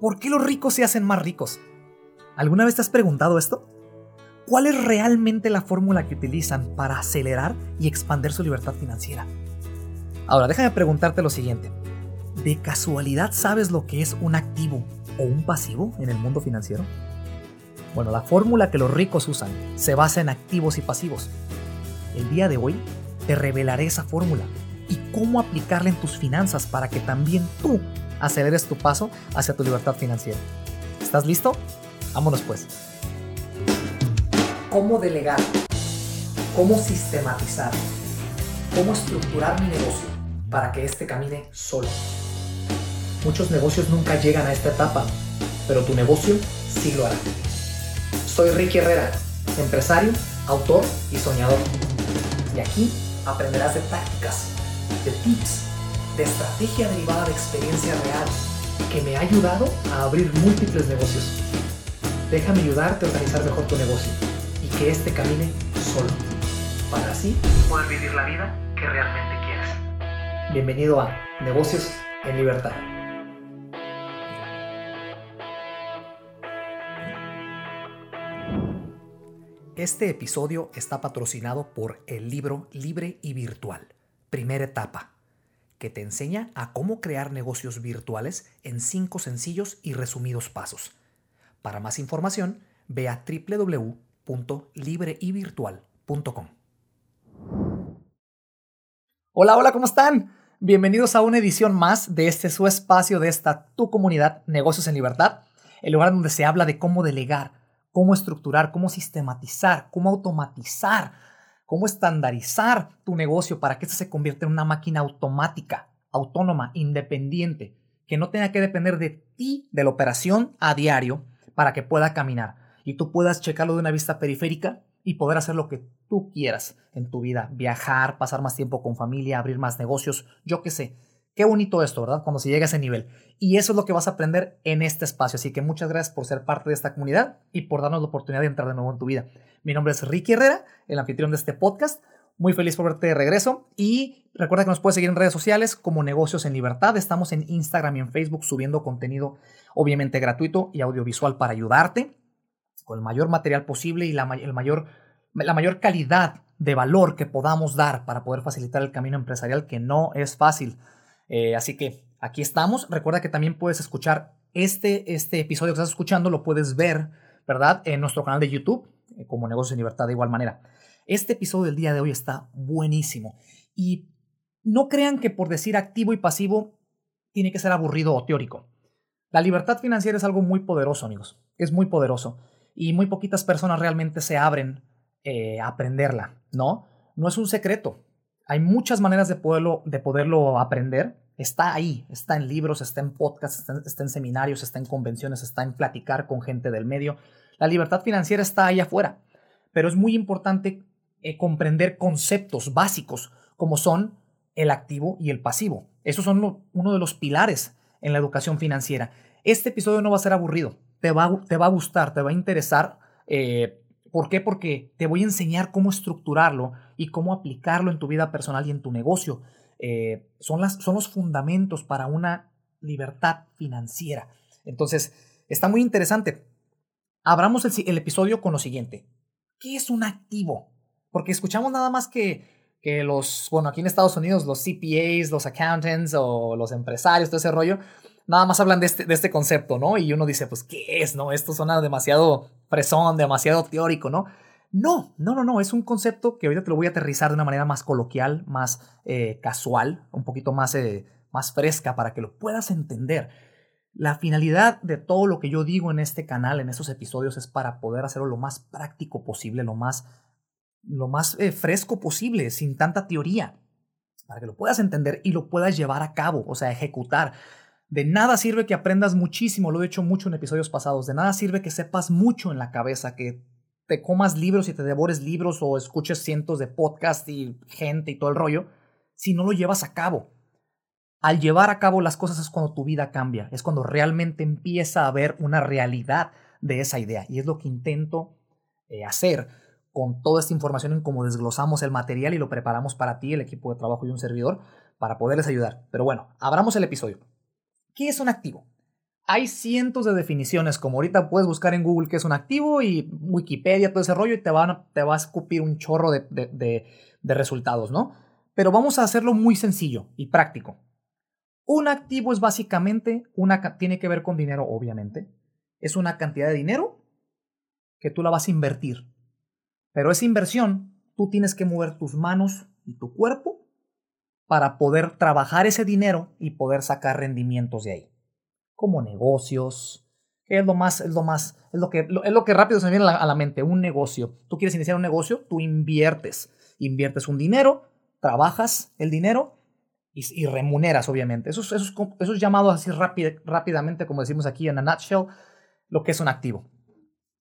¿Por qué los ricos se hacen más ricos? ¿Alguna vez te has preguntado esto? ¿Cuál es realmente la fórmula que utilizan para acelerar y expandir su libertad financiera? Ahora, déjame preguntarte lo siguiente. ¿De casualidad sabes lo que es un activo o un pasivo en el mundo financiero? Bueno, la fórmula que los ricos usan se basa en activos y pasivos. El día de hoy te revelaré esa fórmula y cómo aplicarla en tus finanzas para que también tú aceleres tu paso hacia tu libertad financiera. ¿Estás listo? Vámonos pues. ¿Cómo delegar? ¿Cómo sistematizar? ¿Cómo estructurar mi negocio para que éste camine solo? Muchos negocios nunca llegan a esta etapa, pero tu negocio sí lo hará. Soy Ricky Herrera, empresario, autor y soñador. Y aquí aprenderás de tácticas, de tips, de estrategia derivada de experiencia real que me ha ayudado a abrir múltiples negocios. Déjame ayudarte a organizar mejor tu negocio y que éste camine solo, para así poder vivir la vida que realmente quieres. Bienvenido a Negocios en Libertad. Este episodio está patrocinado por el libro Libre y Virtual, primera etapa, que te enseña a cómo crear negocios virtuales en cinco sencillos y resumidos pasos. Para más información, ve a www.libreyvirtual.com. Hola, hola, ¿cómo están? Bienvenidos a una edición más de este su espacio, de esta tu comunidad Negocios en Libertad, el lugar donde se habla de cómo delegar cómo estructurar, cómo sistematizar, cómo automatizar, cómo estandarizar tu negocio para que este se convierta en una máquina automática, autónoma, independiente, que no tenga que depender de ti, de la operación a diario, para que pueda caminar y tú puedas checarlo de una vista periférica y poder hacer lo que tú quieras en tu vida, viajar, pasar más tiempo con familia, abrir más negocios, yo qué sé, Qué bonito esto, ¿verdad? Cuando se llega a ese nivel. Y eso es lo que vas a aprender en este espacio. Así que muchas gracias por ser parte de esta comunidad y por darnos la oportunidad de entrar de nuevo en tu vida. Mi nombre es Ricky Herrera, el anfitrión de este podcast. Muy feliz por verte de regreso y recuerda que nos puedes seguir en redes sociales como Negocios en Libertad. Estamos en Instagram y en Facebook subiendo contenido obviamente gratuito y audiovisual para ayudarte con el mayor material posible y la, el mayor, la mayor calidad de valor que podamos dar para poder facilitar el camino empresarial que no es fácil. Eh, así que aquí estamos. Recuerda que también puedes escuchar este, este episodio que estás escuchando, lo puedes ver, ¿verdad? En nuestro canal de YouTube, eh, como Negocios en Libertad, de igual manera. Este episodio del día de hoy está buenísimo. Y no crean que por decir activo y pasivo tiene que ser aburrido o teórico. La libertad financiera es algo muy poderoso, amigos. Es muy poderoso. Y muy poquitas personas realmente se abren eh, a aprenderla, ¿no? No es un secreto. Hay muchas maneras de poderlo, de poderlo aprender. Está ahí, está en libros, está en podcasts, está en, seminarios, está en convenciones, está en platicar con gente del medio. La libertad financiera está ahí afuera, pero es muy importante eh, comprender conceptos básicos como son el activo y el pasivo. Esos son uno de los pilares en la educación financiera. Este episodio no va a ser aburrido, te va, te va a gustar, te va a interesar. Eh, ¿Por qué? Porque te voy a enseñar cómo estructurarlo y cómo aplicarlo en tu vida personal y en tu negocio. Eh, son, las, son los fundamentos para una libertad financiera. Entonces, está muy interesante. Abramos el, el, episodio con lo siguiente. ¿Qué es un activo? Porque escuchamos nada más que, que los, bueno, aquí en Estados Unidos, los CPAs, los accountants o los empresarios, todo ese rollo, nada más hablan de este, de este concepto, ¿no? Y uno dice, pues, ¿qué es, no? Esto suena demasiado fresón, demasiado teórico, ¿no? No, no, no, no, es un concepto que ahorita te lo voy a aterrizar de una manera más coloquial, más eh, casual, un poquito más, eh, más fresca para que lo puedas entender. La finalidad de todo lo que yo digo en este canal, en estos episodios, es para poder hacerlo lo más práctico posible, lo más, lo más eh, fresco posible, sin tanta teoría, para que lo puedas entender y lo puedas llevar a cabo, o sea, ejecutar. De nada sirve que aprendas muchísimo, lo he hecho mucho en episodios pasados, de nada sirve que sepas mucho en la cabeza, que te comas libros y te devores libros o escuches cientos de podcasts y gente y todo el rollo, si no lo llevas a cabo. Al llevar a cabo las cosas es cuando tu vida cambia, es cuando realmente empieza a haber una realidad de esa idea. Y es lo que intento eh, hacer con toda esta información en cómo desglosamos el material y lo preparamos para ti, el equipo de trabajo y un servidor, para poderles ayudar. Pero bueno, abramos el episodio. ¿Qué es un activo? hay cientos de definiciones, como ahorita puedes buscar en Google qué es un activo y Wikipedia, todo ese rollo, y te, te va a escupir un chorro de, de resultados, ¿no? Pero vamos a hacerlo muy sencillo y práctico. Un activo es básicamente una tiene que ver con dinero, obviamente. Es una cantidad de dinero que tú la vas a invertir. Pero esa inversión, tú tienes que mover tus manos y tu cuerpo para poder trabajar ese dinero y poder sacar rendimientos de ahí como negocios, es lo más, es lo más, es lo que, es lo que rápido se me viene a la, mente, un negocio. Tú quieres iniciar un negocio, tú inviertes, inviertes un dinero, trabajas el dinero y, remuneras, obviamente. Eso, eso, eso es llamado así rápidamente, como decimos aquí en a nutshell, lo que es un activo.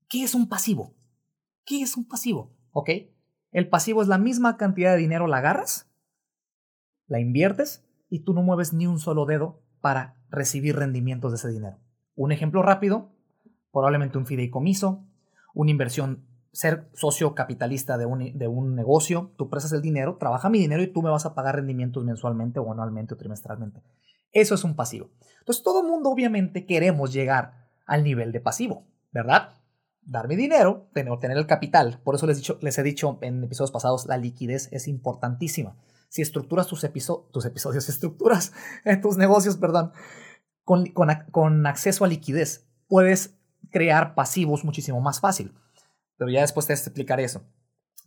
¿Qué es un pasivo? ¿Qué es un pasivo? ¿Ok? El pasivo es la misma cantidad de dinero, la agarras, la inviertes y tú no mueves ni un solo dedo para recibir rendimientos de ese dinero. Un ejemplo rápido, probablemente un fideicomiso, una inversión, ser socio capitalista de un, de un negocio, tú prestas el dinero, trabaja mi dinero y tú me vas a pagar rendimientos mensualmente o anualmente o trimestralmente. Eso es un pasivo. Entonces todo el mundo obviamente queremos llegar al nivel de pasivo, ¿verdad? Dar mi dinero, tener, tener el capital. Por eso les, dicho, les he dicho en episodios pasados, la liquidez es importantísima si estructuras tus, tus episodios, estructuras tus negocios, perdón, con, con, acceso a liquidez, puedes crear pasivos muchísimo más fácil. Pero ya después te explicaré eso.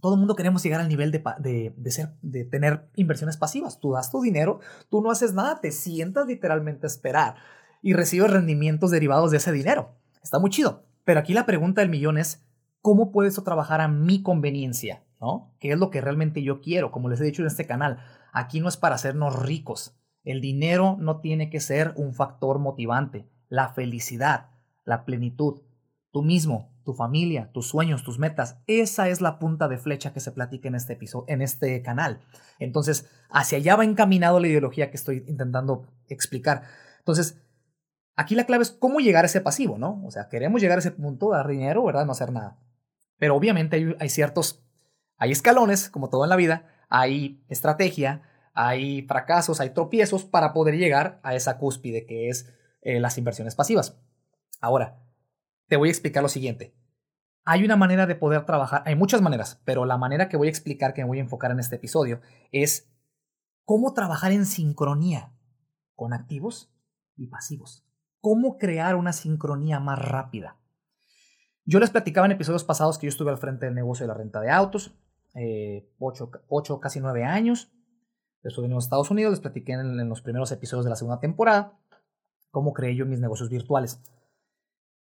Todo el mundo queremos llegar al nivel de, de, de, ser, de tener inversiones pasivas. Tú das tu dinero, tú no haces nada, te sientas literalmente esperar y recibes rendimientos derivados de ese dinero. Está muy chido. Pero aquí la pregunta del millón es, ¿cómo puedes trabajar a mi conveniencia? ¿No? ¿Qué es lo que realmente yo quiero? Como les he dicho en este canal, aquí no es para hacernos ricos. El dinero no tiene que ser un factor motivante. La felicidad, la plenitud, tú mismo, tu familia, tus sueños, tus metas, esa es la punta de flecha que se platica en este episodio, en este canal. Entonces, hacia allá va encaminado la ideología que estoy intentando explicar. Entonces, aquí la clave es cómo llegar a ese pasivo, ¿no? O sea, queremos llegar a ese punto, dar dinero, ¿verdad? No hacer nada. Pero obviamente hay ciertos hay escalones, como todo en la vida, hay estrategia, hay fracasos, hay tropiezos para poder llegar a esa cúspide que es eh, las inversiones pasivas. Ahora, te voy a explicar lo siguiente. Hay una manera de poder trabajar, hay muchas maneras, pero la manera que voy a explicar, que me voy a enfocar en este episodio, es cómo trabajar en sincronía con activos y pasivos. Cómo crear una sincronía más rápida. Yo les platicaba en episodios pasados que yo estuve al frente del negocio de la renta de autos, eh, ocho, casi nueve años. Estuve en los Estados Unidos, les platiqué en, los primeros episodios de la segunda temporada cómo creé yo mis negocios virtuales.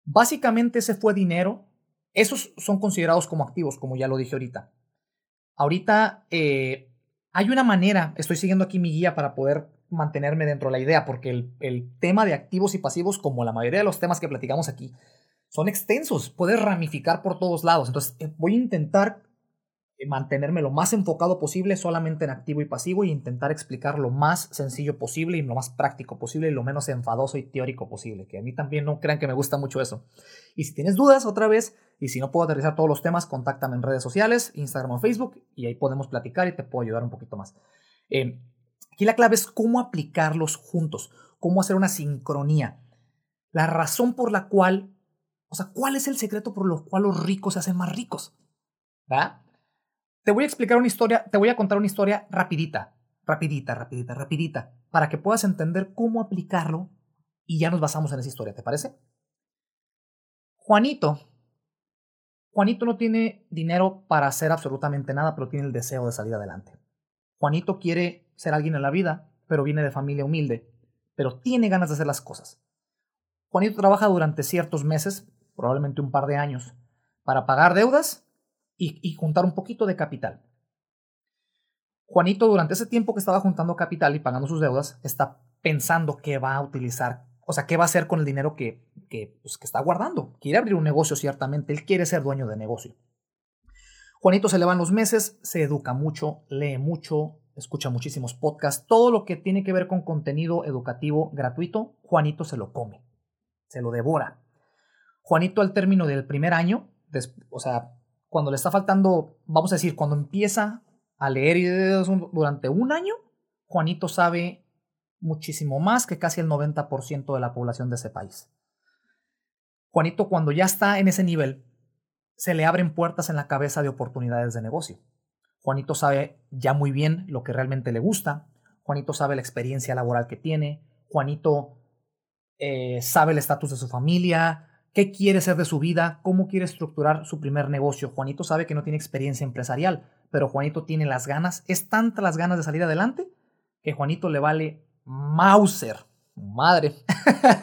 Básicamente ese fue dinero. Esos son considerados como activos, como ya lo dije ahorita. Ahorita eh, hay una manera, estoy siguiendo aquí mi guía para poder mantenerme dentro de la idea, porque el, el, tema de activos y pasivos, como la mayoría de los temas que platicamos aquí, son extensos, puedes ramificar por todos lados. Entonces eh, voy a intentar mantenerme lo más enfocado posible solamente en activo y pasivo y intentar explicar lo más sencillo posible y lo más práctico posible y lo menos enfadoso y teórico posible, que a mí también no crean que me gusta mucho eso. Y si tienes dudas otra vez y si no puedo aterrizar todos los temas, contáctame en redes sociales, Instagram o Facebook y ahí podemos platicar y te puedo ayudar un poquito más. Eh, aquí la clave es cómo aplicarlos juntos, cómo hacer una sincronía. La razón por la cual, o sea, ¿cuál es el secreto por lo cual los ricos se hacen más ricos? ¿Verdad? Te voy a explicar una historia, te voy a contar una historia rapidita, rapidita, rapidita, rapidita, para que puedas entender cómo aplicarlo y ya nos basamos en esa historia, ¿te parece? Juanito. Juanito no tiene dinero para hacer absolutamente nada, pero tiene el deseo de salir adelante. Juanito quiere ser alguien en la vida, pero viene de familia humilde, pero tiene ganas de hacer las cosas. Juanito trabaja durante ciertos meses, probablemente un par de años, para pagar deudas y, juntar un poquito de capital. Juanito, durante ese tiempo que estaba juntando capital y pagando sus deudas, está pensando qué va a utilizar, o sea, qué va a hacer con el dinero que, que, pues, que está guardando. Quiere abrir un negocio, ciertamente, él quiere ser dueño de negocio. Juanito se le van los meses, se educa mucho, lee mucho, escucha muchísimos podcasts, todo lo que tiene que ver con contenido educativo gratuito, Juanito se lo come, se lo devora. Juanito al término del primer año, o sea, cuando le está faltando, vamos a decir, cuando empieza a leer durante un año, Juanito sabe muchísimo más que casi el 90% de la población de ese país. Juanito cuando ya está en ese nivel, se le abren puertas en la cabeza de oportunidades de negocio. Juanito sabe ya muy bien lo que realmente le gusta, Juanito sabe la experiencia laboral que tiene, Juanito eh, sabe el estatus de su familia, qué quiere ser de su vida, cómo quiere estructurar su primer negocio. Juanito sabe que no tiene experiencia empresarial, pero Juanito tiene las ganas, es tanta las ganas de salir adelante que Juanito le vale Mauser, madre,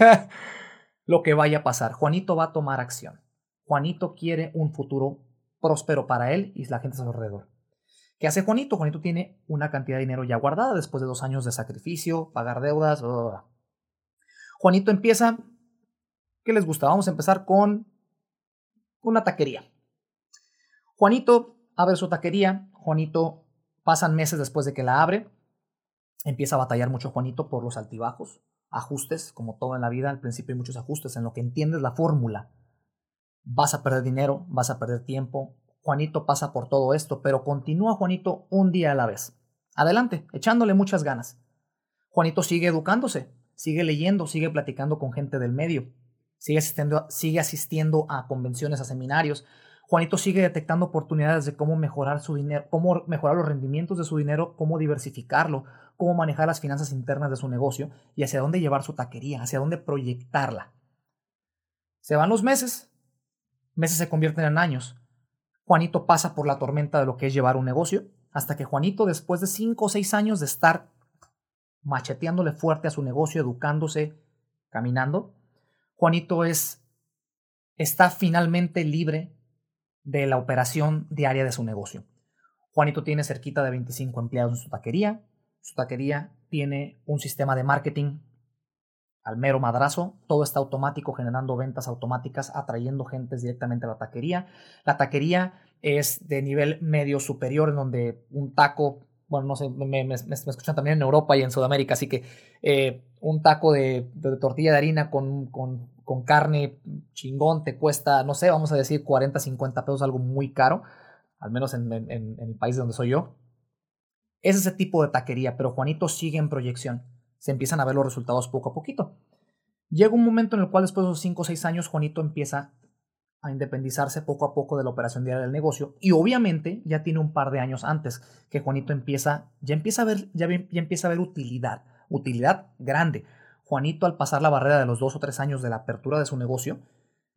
lo que vaya a pasar. Juanito va a tomar acción. Juanito quiere un futuro próspero para él y la gente a su alrededor. ¿Qué hace Juanito? Juanito tiene una cantidad de dinero ya guardada después de dos años de sacrificio, pagar deudas. Juanito empieza. ¿Qué les gusta? Vamos a empezar con una taquería. Juanito abre su taquería. Juanito pasan meses después de que la abre. Empieza a batallar mucho Juanito por los altibajos, ajustes, como todo en la vida. Al principio hay muchos ajustes en lo que entiendes la fórmula. Vas a perder dinero, vas a perder tiempo, Juanito pasa por todo esto, pero continúa Juanito un día a la vez. Adelante, echándole muchas ganas. Juanito sigue educándose, sigue leyendo, sigue platicando con gente del medio, sigue asistiendo, a convenciones, a seminarios. Juanito sigue detectando oportunidades de cómo mejorar su dinero, cómo mejorar los rendimientos de su dinero, cómo diversificarlo, cómo manejar las finanzas internas de su negocio y hacia dónde llevar su taquería, hacia dónde proyectarla. Se van los meses, meses se convierten en años Juanito pasa por la tormenta de lo que es llevar un negocio, hasta que Juanito, después de cinco o seis años de estar macheteándole fuerte a su negocio, educándose, caminando, Juanito es, está finalmente libre de la operación diaria de su negocio. Juanito tiene cerquita de 25 empleados en su taquería. Su taquería tiene un sistema de marketing al mero madrazo, todo está automático, generando ventas automáticas, atrayendo gentes directamente a la taquería. La taquería es de nivel medio superior, en donde un taco, bueno, no sé, me, escuchan también en Europa y en Sudamérica, así que eh, un taco de, tortilla de harina con, con, con, carne chingón te cuesta, no sé, vamos a decir 40, 50 pesos, algo muy caro, al menos en, en el país donde soy yo. Es ese tipo de taquería, pero Juanito sigue en proyección se empiezan a ver los resultados poco a poquito. Llega un momento en el cual después de esos 5 o 6 años Juanito empieza a independizarse poco a poco de la operación diaria del negocio y obviamente ya tiene un par de años antes que Juanito empieza ya empieza a ver ya, empieza a ver utilidad, utilidad grande. Juanito al pasar la barrera de los dos o tres años de la apertura de su negocio,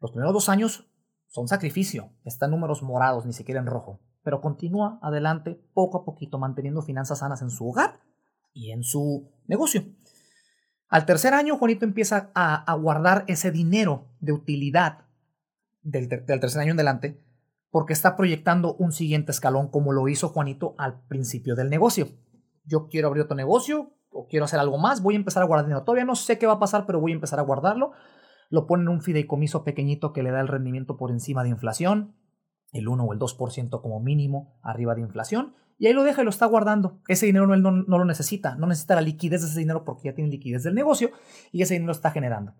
los primeros dos años son sacrificio, están números morados, ni siquiera en rojo, pero continúa adelante poco a poquito manteniendo finanzas sanas en su hogar y en su negocio. Al tercer año, Juanito empieza a, guardar ese dinero de utilidad del, tercer año en adelante porque está proyectando un siguiente escalón como lo hizo Juanito al principio del negocio. Yo quiero abrir otro negocio o quiero hacer algo más, voy a empezar a guardar dinero. Todavía no sé qué va a pasar, pero voy a empezar a guardarlo. Lo pone en un fideicomiso pequeñito que le da el rendimiento por encima de inflación, el 1 o el 2% como mínimo arriba de inflación y ahí lo deja y lo está guardando. Ese dinero no, no, lo necesita, no necesita la liquidez de ese dinero porque ya tiene liquidez del negocio y ese dinero lo está generando.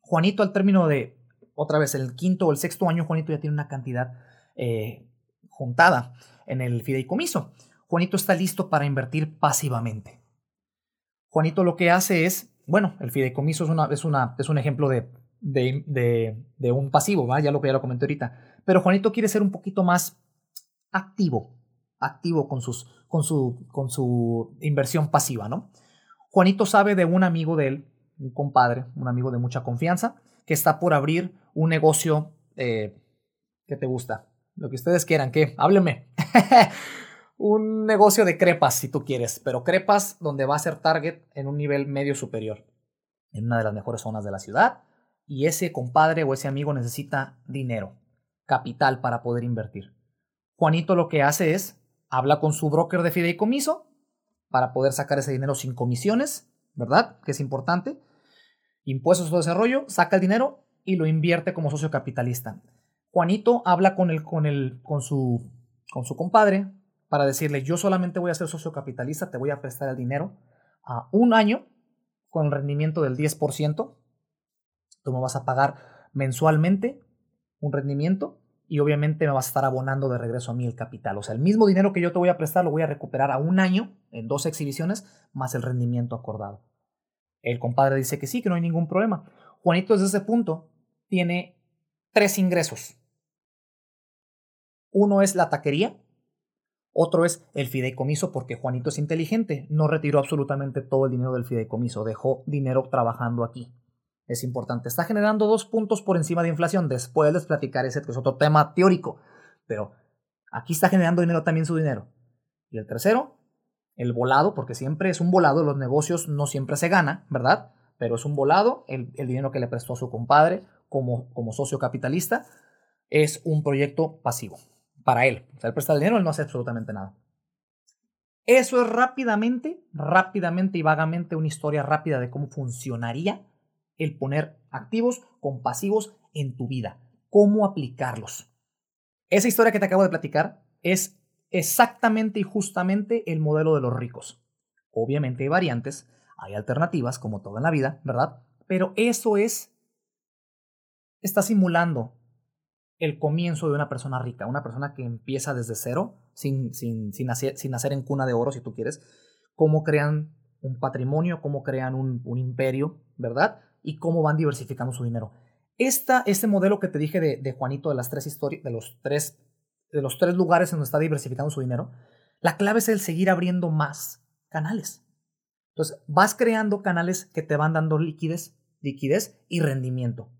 Juanito al término de, otra vez, el quinto o el sexto año, Juanito ya tiene una cantidad eh, juntada en el fideicomiso. Juanito está listo para invertir pasivamente. Juanito lo que hace es, bueno, el fideicomiso es, una, es, un ejemplo de, de, de, un pasivo, ya lo que ya lo comenté ahorita, pero Juanito quiere ser un poquito más activo, activo con, sus, con, su, con su inversión pasiva, ¿no? Juanito sabe de un amigo de él, un compadre, un amigo de mucha confianza, que está por abrir un negocio eh, que te gusta. Lo que ustedes quieran, ¿qué? Hábleme. un negocio de crepas, si tú quieres, pero crepas donde va a ser target en un nivel medio superior, en una de las mejores zonas de la ciudad. Y ese compadre o ese amigo necesita dinero, capital para poder invertir. Juanito lo que hace es habla con su broker de fideicomiso para poder sacar ese dinero sin comisiones, ¿verdad? Que es importante. Impuestos de desarrollo, saca el dinero y lo invierte como socio capitalista. Juanito habla con, el, con, el, con, su, con su compadre para decirle, yo solamente voy a ser socio capitalista, te voy a prestar el dinero a un año con el rendimiento del 10%. Tú me vas a pagar mensualmente un rendimiento y obviamente me vas a estar abonando de regreso a mí el capital. O sea, el mismo dinero que yo te voy a prestar lo voy a recuperar a un año en dos exhibiciones más el rendimiento acordado. El compadre dice que sí, que no hay ningún problema. Juanito desde ese punto tiene tres ingresos. Uno es la taquería, otro es el fideicomiso porque Juanito es inteligente, no retiró absolutamente todo el dinero del fideicomiso, dejó dinero trabajando aquí. Es importante, está generando dos puntos por encima de inflación, después les platicaré ese que es otro tema teórico, pero aquí está generando dinero también su dinero. Y el tercero, el volado, porque siempre es un volado, los negocios no siempre se gana, ¿verdad? Pero es un volado, el, dinero que le prestó a su compadre como, socio capitalista, es un proyecto pasivo para él. O sea, él presta el dinero, él no hace absolutamente nada. Eso es rápidamente, rápidamente y vagamente una historia rápida de cómo funcionaría el poner activos con pasivos en tu vida. Cómo aplicarlos. Esa historia que te acabo de platicar es exactamente y justamente el modelo de los ricos. Obviamente hay variantes, hay alternativas, como todo en la vida, ¿verdad? Pero eso es, está simulando el comienzo de una persona rica, una persona que empieza desde cero, sin, sin, sin, nacer en cuna de oro, si tú quieres, cómo crean un patrimonio, cómo crean un, imperio, ¿verdad? Y cómo van diversificando su dinero. Esta, este modelo que te dije de Juanito, de las tres historias, de los tres, de los tres lugares en donde está diversificando su dinero, la clave es el seguir abriendo más canales. Entonces, vas creando canales que te van dando liquidez, liquidez y rendimiento.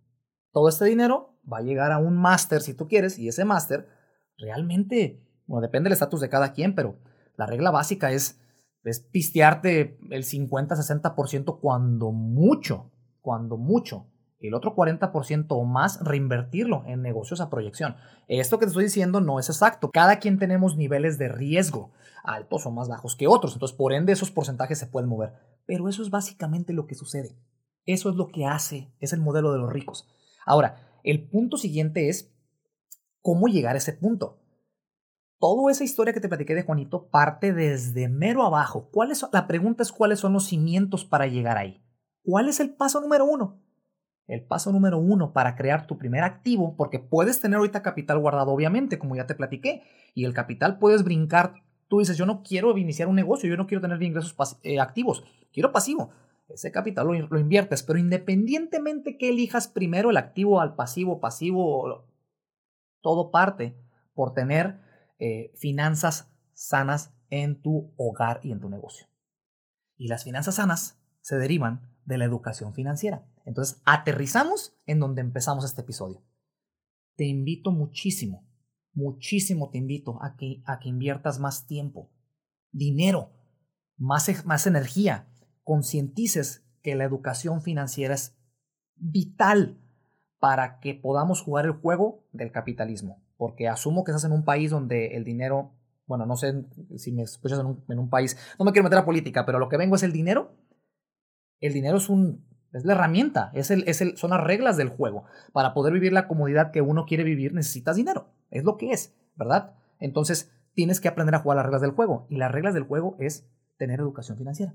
Todo este dinero va a llegar a un máster si tú quieres y ese máster realmente, bueno, depende del estatus de cada quien, pero la regla básica es, es pistearte el 50-60% cuando mucho, cuando mucho. El otro 40% o más reinvertirlo en negocios a proyección. Esto que te estoy diciendo no es exacto. Cada quien tenemos niveles de riesgo, altos o más bajos que otros. Entonces, por ende, esos porcentajes se pueden mover. Pero eso es básicamente lo que sucede. Eso es lo que hace, es el modelo de los ricos. Ahora, el punto siguiente es cómo llegar a ese punto. Toda esa historia que te platiqué de Juanito parte desde mero abajo. ¿Cuál la pregunta es cuáles son los cimientos para llegar ahí. ¿Cuál es el paso número uno? El paso número uno para crear tu primer activo, porque puedes tener ahorita capital guardado, obviamente, como ya te platiqué, y el capital puedes brincar. Tú dices, yo no quiero iniciar un negocio, yo no quiero tener ingresos eh, activos, quiero pasivo ese capital lo, inviertes, pero independientemente que elijas primero el activo al pasivo, pasivo, todo parte por tener eh, finanzas sanas en tu hogar y en tu negocio. Y las finanzas sanas se derivan de la educación financiera. Entonces, aterrizamos en donde empezamos este episodio. Te invito muchísimo, muchísimo te invito a que, a que inviertas más tiempo, dinero, más, más energía concientices que la educación financiera es vital para que podamos jugar el juego del capitalismo. Porque asumo que estás en un país donde el dinero, bueno, no sé si me escuchas en un, país, no me quiero meter a política, pero lo que vengo es el dinero. El dinero es un, es la herramienta, es el, es el, son las reglas del juego. Para poder vivir la comodidad que uno quiere vivir necesitas dinero. Es lo que es, ¿verdad? Entonces tienes que aprender a jugar las reglas del juego. Y las reglas del juego es tener educación financiera.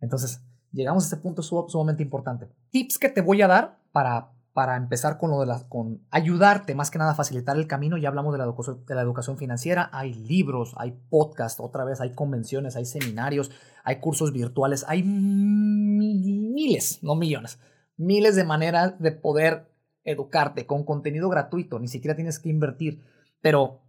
Entonces, llegamos a este punto sumamente importante. Tips que te voy a dar para, para empezar con lo de la, con ayudarte más que nada facilitar el camino. Ya hablamos de la, de la educación financiera. Hay libros, hay podcasts, otra vez hay convenciones, hay seminarios, hay cursos virtuales, hay miles, no millones, miles de maneras de poder educarte con contenido gratuito. Ni siquiera tienes que invertir, pero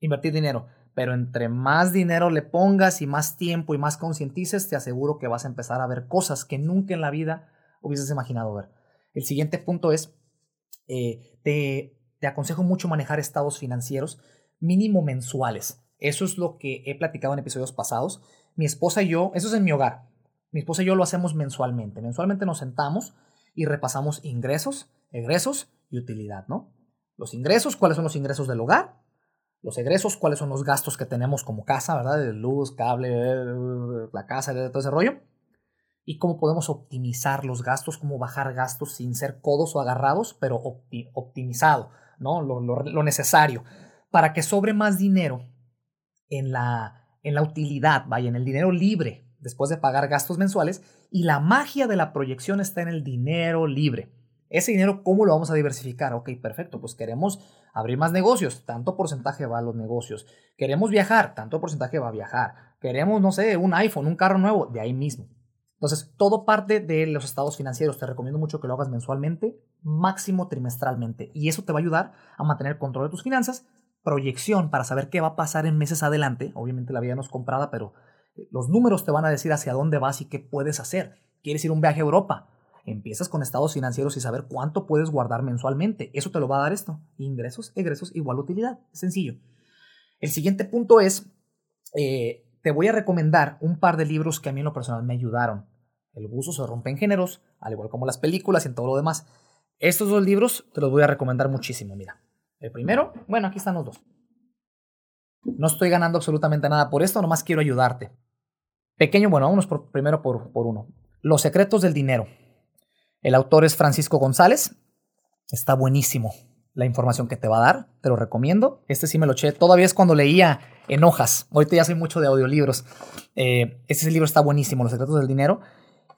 invertir dinero pero entre más dinero le pongas y más tiempo y más concientices, te aseguro que vas a empezar a ver cosas que nunca en la vida hubieses imaginado ver. El siguiente punto es, eh, te, te aconsejo mucho manejar estados financieros mínimo mensuales. Eso es lo que he platicado en episodios pasados. Mi esposa y yo, eso es en mi hogar. Mi esposa y yo lo hacemos mensualmente. Mensualmente nos sentamos y repasamos ingresos, egresos y utilidad, ¿no? Los ingresos, cuáles son los ingresos del hogar, los egresos, cuáles son los gastos que tenemos como casa, ¿verdad? De luz, cable, la casa, todo ese rollo. Y cómo podemos optimizar los gastos, cómo bajar gastos sin ser codos o agarrados, pero optimizado, ¿no? Lo, necesario. Para que sobre más dinero en la, en la utilidad, vaya, en el dinero libre, después de pagar gastos mensuales. Y la magia de la proyección está en el dinero libre. Ese dinero, ¿cómo lo vamos a diversificar? Ok, perfecto, pues queremos abrir más negocios, tanto porcentaje va a los negocios. Queremos viajar, tanto porcentaje va a viajar. Queremos, no sé, un iPhone, un carro nuevo, de ahí mismo. Entonces, todo parte de los estados financieros. Te recomiendo mucho que lo hagas mensualmente, máximo trimestralmente. Y eso te va a ayudar a mantener control de tus finanzas, proyección para saber qué va a pasar en meses adelante. Obviamente la vida no es comprada, pero eh, los números te van a decir hacia dónde vas y qué puedes hacer. ¿Quieres ir un viaje a Europa? Empiezas con estados financieros y saber cuánto puedes guardar mensualmente. Eso te lo va a dar esto. Ingresos, egresos, igual utilidad. Sencillo. El siguiente punto es, eh, te voy a recomendar un par de libros que a mí en lo personal me ayudaron. El gusto se rompe en géneros, al igual como las películas y en todo lo demás. Estos dos libros te los voy a recomendar muchísimo, mira. El primero, bueno, aquí están los dos. No estoy ganando absolutamente nada por esto, nomás quiero ayudarte. Pequeño, bueno, vámonos por, primero por, por uno. Los secretos del dinero. El autor es Francisco González. Está buenísimo la información que te va a dar, te lo recomiendo. Este sí me lo eché, todavía es cuando leía en hojas. Ahorita ya soy mucho de audiolibros. Eh, este libro está buenísimo, Los secretos del dinero.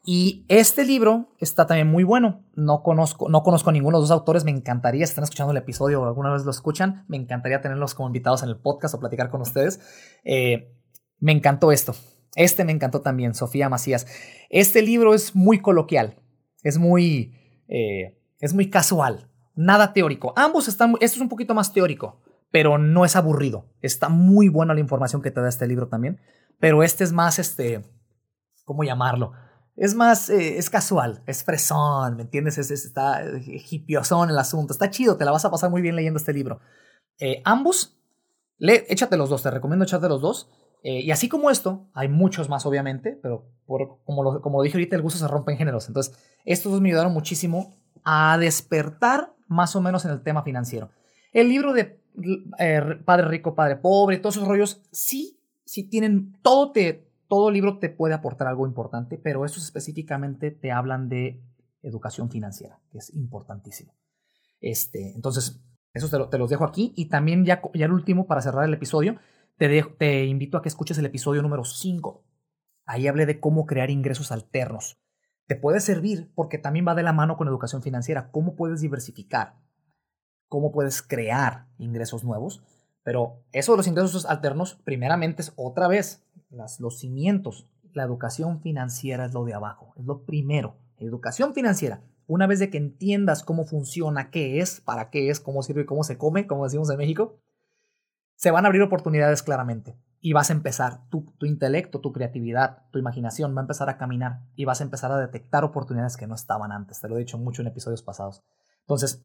Y este libro está también muy bueno. No conozco, no conozco a ninguno de los dos autores. Me encantaría, si están escuchando el episodio o alguna vez lo escuchan, me encantaría tenerlos como invitados en el podcast o platicar con ustedes. Eh, me encantó esto. Este me encantó también, Sofía Macías. Este libro es muy coloquial, es muy, eh, es muy casual, nada teórico. Ambos están, esto es un poquito más teórico, pero no es aburrido. Está muy buena la información que te da este libro también, pero este es más, este, ¿cómo llamarlo? Es más, eh, es casual, es fresón, ¿me entiendes? Es, está hipiosón el asunto. Está chido, te la vas a pasar muy bien leyendo este libro. Eh, ambos, le, échate los dos, te recomiendo echarte los dos. Eh, y así como esto, hay muchos más, obviamente, pero como, lo, como lo dije ahorita, el gusto se rompe en géneros. Entonces, estos dos me ayudaron muchísimo a despertar más o menos en el tema financiero. El libro de Padre Rico, Padre Pobre, todos esos rollos, sí, sí tienen, todo te, todo libro te puede aportar algo importante, pero estos específicamente te hablan de educación financiera, que es importantísimo. Este, entonces, eso te, los dejo aquí. Y también ya, ya el último, para cerrar el episodio, te, te invito a que escuches el episodio número 5. Ahí hablé de cómo crear ingresos alternos. Te puede servir porque también va de la mano con educación financiera. ¿Cómo puedes diversificar? ¿Cómo puedes crear ingresos nuevos? Pero eso de los ingresos alternos, primeramente es otra vez los cimientos. La educación financiera es lo de abajo, es lo primero. Educación financiera. Una vez de que entiendas cómo funciona, qué es, para qué es, cómo sirve cómo se come, como decimos en México, se van a abrir oportunidades claramente. Y vas a empezar, tu, tu intelecto, tu creatividad, tu imaginación va a empezar a caminar y vas a empezar a detectar oportunidades que no estaban antes. Te lo he dicho mucho en episodios pasados. Entonces,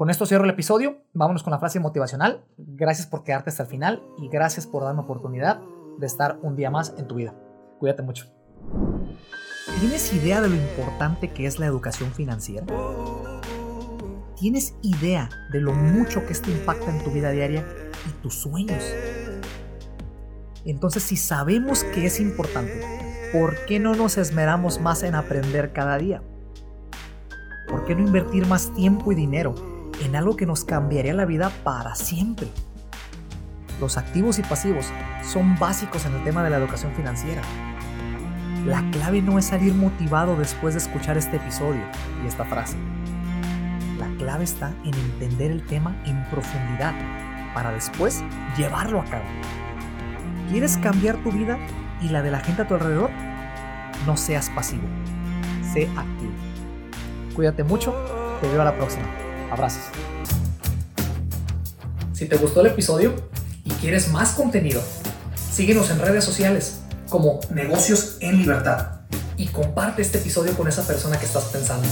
con esto cierro el episodio. Vámonos con la frase motivacional. Gracias por quedarte hasta el final y gracias por darme oportunidad de estar un día más en tu vida. Cuídate mucho. ¿Tienes idea de lo importante que es la educación financiera? ¿Tienes idea de lo mucho que esto impacta en tu vida diaria y tus sueños? Entonces, si sabemos que es importante, ¿por qué no nos esmeramos más en aprender cada día? ¿Por qué no invertir más tiempo y dinero en algo que nos cambiaría la vida para siempre? Los activos y pasivos son básicos en el tema de la educación financiera. La clave no es salir motivado después de escuchar este episodio y esta frase. La clave está en entender el tema en profundidad para después llevarlo a cabo. ¿Quieres cambiar tu vida y la de la gente a tu alrededor? No seas pasivo, sé activo. Cuídate mucho, te veo a la próxima. Abrazos. Si te gustó el episodio y quieres más contenido, Síguenos en redes sociales como Negocios en Libertad y comparte este episodio con esa persona que estás pensando.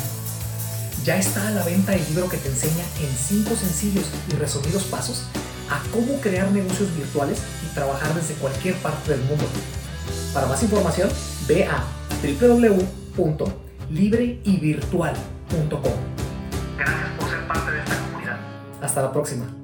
Ya está a la venta el libro que te enseña en 5 sencillos y resumidos pasos a cómo crear negocios virtuales y trabajar desde cualquier parte del mundo. Para más información, ve a www.libreyvirtual.com. Hasta la próxima.